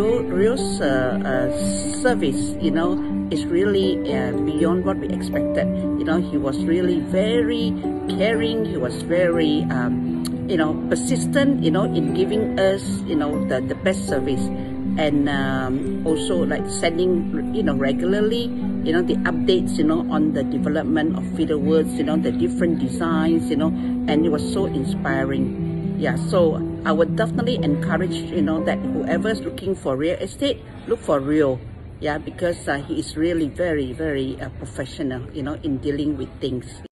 Rio's uh, uh, service, you know, is really uh, beyond what we expected. You know, he was really very caring. He was very, um, you know, persistent. You know, in giving us, you know, the the best service, and um, also like sending, you know, regularly, you know, the updates, you know, on the development of Fiddlewords, you know, the different designs, you know, and it was so inspiring yeah so i would definitely encourage you know that whoever's looking for real estate look for Rio yeah because uh, he is really very very uh, professional you know in dealing with things